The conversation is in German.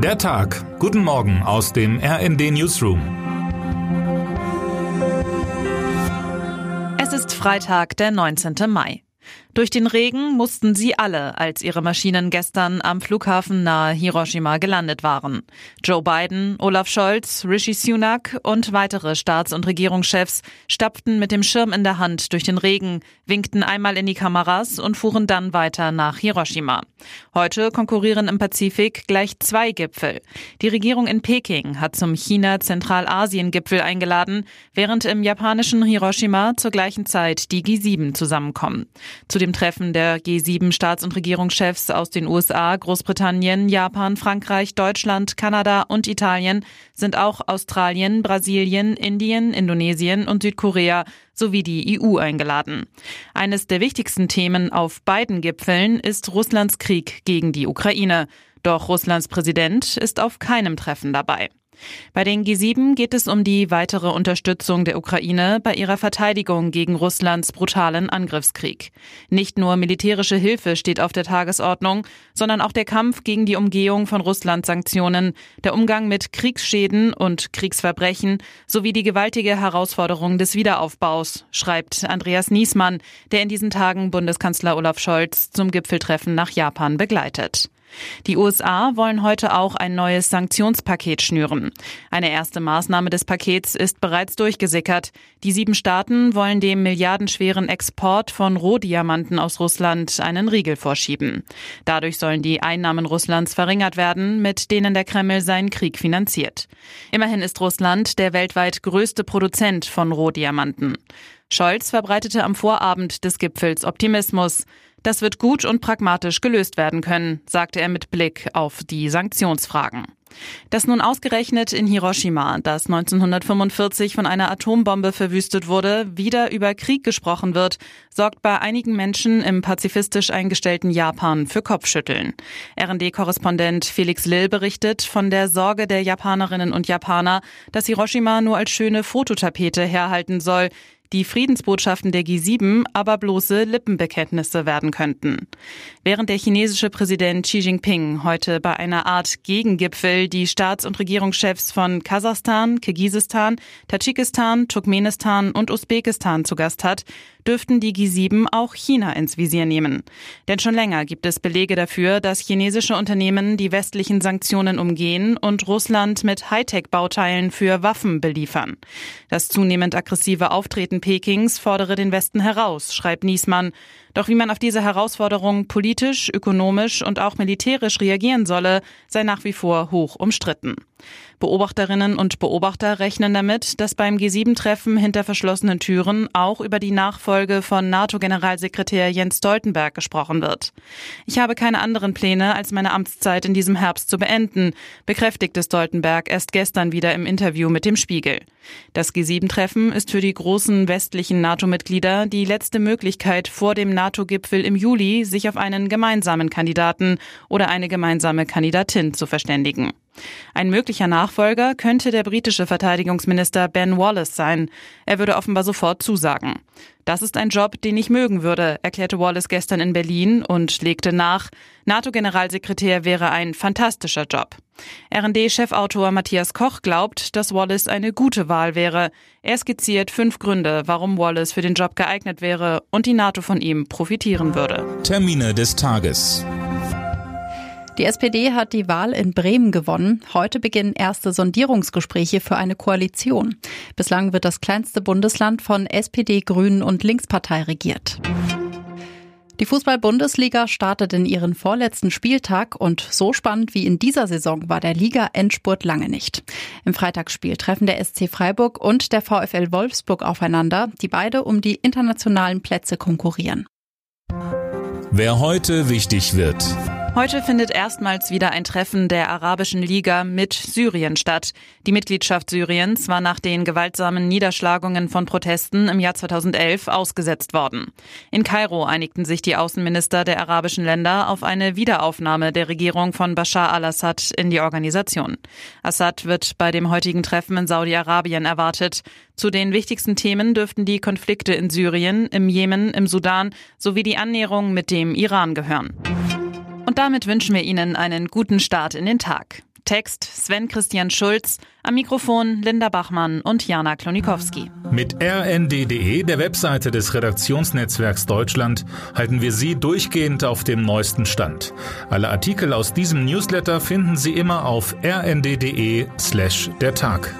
Der Tag. Guten Morgen aus dem RND Newsroom. Es ist Freitag, der 19. Mai. Durch den Regen mussten sie alle, als ihre Maschinen gestern am Flughafen nahe Hiroshima gelandet waren. Joe Biden, Olaf Scholz, Rishi Sunak und weitere Staats- und Regierungschefs stapften mit dem Schirm in der Hand durch den Regen, winkten einmal in die Kameras und fuhren dann weiter nach Hiroshima. Heute konkurrieren im Pazifik gleich zwei Gipfel. Die Regierung in Peking hat zum China-Zentralasien-Gipfel eingeladen, während im japanischen Hiroshima zur gleichen Zeit die G7 zusammenkommen. Zu dem Treffen der G7-Staats- und Regierungschefs aus den USA, Großbritannien, Japan, Frankreich, Deutschland, Kanada und Italien sind auch Australien, Brasilien, Indien, Indonesien und Südkorea sowie die EU eingeladen. Eines der wichtigsten Themen auf beiden Gipfeln ist Russlands Krieg gegen die Ukraine. Doch Russlands Präsident ist auf keinem Treffen dabei. Bei den G7 geht es um die weitere Unterstützung der Ukraine bei ihrer Verteidigung gegen Russlands brutalen Angriffskrieg. Nicht nur militärische Hilfe steht auf der Tagesordnung, sondern auch der Kampf gegen die Umgehung von Russlands Sanktionen, der Umgang mit Kriegsschäden und Kriegsverbrechen sowie die gewaltige Herausforderung des Wiederaufbaus, schreibt Andreas Niesmann, der in diesen Tagen Bundeskanzler Olaf Scholz zum Gipfeltreffen nach Japan begleitet. Die USA wollen heute auch ein neues Sanktionspaket schnüren. Eine erste Maßnahme des Pakets ist bereits durchgesickert. Die sieben Staaten wollen dem milliardenschweren Export von Rohdiamanten aus Russland einen Riegel vorschieben. Dadurch sollen die Einnahmen Russlands verringert werden, mit denen der Kreml seinen Krieg finanziert. Immerhin ist Russland der weltweit größte Produzent von Rohdiamanten. Scholz verbreitete am Vorabend des Gipfels Optimismus. Das wird gut und pragmatisch gelöst werden können, sagte er mit Blick auf die Sanktionsfragen. Dass nun ausgerechnet in Hiroshima, das 1945 von einer Atombombe verwüstet wurde, wieder über Krieg gesprochen wird, sorgt bei einigen Menschen im pazifistisch eingestellten Japan für Kopfschütteln. RD-Korrespondent Felix Lill berichtet von der Sorge der Japanerinnen und Japaner, dass Hiroshima nur als schöne Fototapete herhalten soll, die Friedensbotschaften der G7 aber bloße Lippenbekenntnisse werden könnten. Während der chinesische Präsident Xi Jinping heute bei einer Art Gegengipfel die Staats- und Regierungschefs von Kasachstan, Kirgisistan, Tadschikistan, Turkmenistan und Usbekistan zu Gast hat, dürften die G7 auch China ins Visier nehmen. Denn schon länger gibt es Belege dafür, dass chinesische Unternehmen die westlichen Sanktionen umgehen und Russland mit Hightech-Bauteilen für Waffen beliefern. Das zunehmend aggressive Auftreten Pekings fordere den Westen heraus, schreibt Niesmann. Doch wie man auf diese Herausforderung politisch, ökonomisch und auch militärisch reagieren solle, sei nach wie vor hoch umstritten. Beobachterinnen und Beobachter rechnen damit, dass beim G7-Treffen hinter verschlossenen Türen auch über die Nachfolge von NATO-Generalsekretär Jens Stoltenberg gesprochen wird. Ich habe keine anderen Pläne, als meine Amtszeit in diesem Herbst zu beenden, bekräftigte Stoltenberg erst gestern wieder im Interview mit dem Spiegel. Das G7-Treffen ist für die großen westlichen NATO-Mitglieder die letzte Möglichkeit vor dem NATO-Gipfel im Juli, sich auf einen gemeinsamen Kandidaten oder eine gemeinsame Kandidatin zu verständigen. Ein möglicher Nachfolger könnte der britische Verteidigungsminister Ben Wallace sein. Er würde offenbar sofort zusagen. Das ist ein Job, den ich mögen würde, erklärte Wallace gestern in Berlin und legte nach, NATO-Generalsekretär wäre ein fantastischer Job. RD-Chefautor Matthias Koch glaubt, dass Wallace eine gute Wahl wäre. Er skizziert fünf Gründe, warum Wallace für den Job geeignet wäre und die NATO von ihm profitieren würde. Termine des Tages. Die SPD hat die Wahl in Bremen gewonnen. Heute beginnen erste Sondierungsgespräche für eine Koalition. Bislang wird das kleinste Bundesland von SPD, Grünen und Linkspartei regiert. Die Fußball-Bundesliga startet in ihren vorletzten Spieltag und so spannend wie in dieser Saison war der Liga-Endspurt lange nicht. Im Freitagsspiel treffen der SC Freiburg und der VfL Wolfsburg aufeinander, die beide um die internationalen Plätze konkurrieren. Wer heute wichtig wird. Heute findet erstmals wieder ein Treffen der Arabischen Liga mit Syrien statt. Die Mitgliedschaft Syriens war nach den gewaltsamen Niederschlagungen von Protesten im Jahr 2011 ausgesetzt worden. In Kairo einigten sich die Außenminister der arabischen Länder auf eine Wiederaufnahme der Regierung von Bashar al-Assad in die Organisation. Assad wird bei dem heutigen Treffen in Saudi-Arabien erwartet. Zu den wichtigsten Themen dürften die Konflikte in Syrien, im Jemen, im Sudan sowie die Annäherung mit dem Iran gehören. Und damit wünschen wir Ihnen einen guten Start in den Tag. Text Sven Christian Schulz, am Mikrofon Linda Bachmann und Jana Klonikowski. Mit rnd.de, der Webseite des Redaktionsnetzwerks Deutschland, halten wir Sie durchgehend auf dem neuesten Stand. Alle Artikel aus diesem Newsletter finden Sie immer auf rnd.de slash der Tag.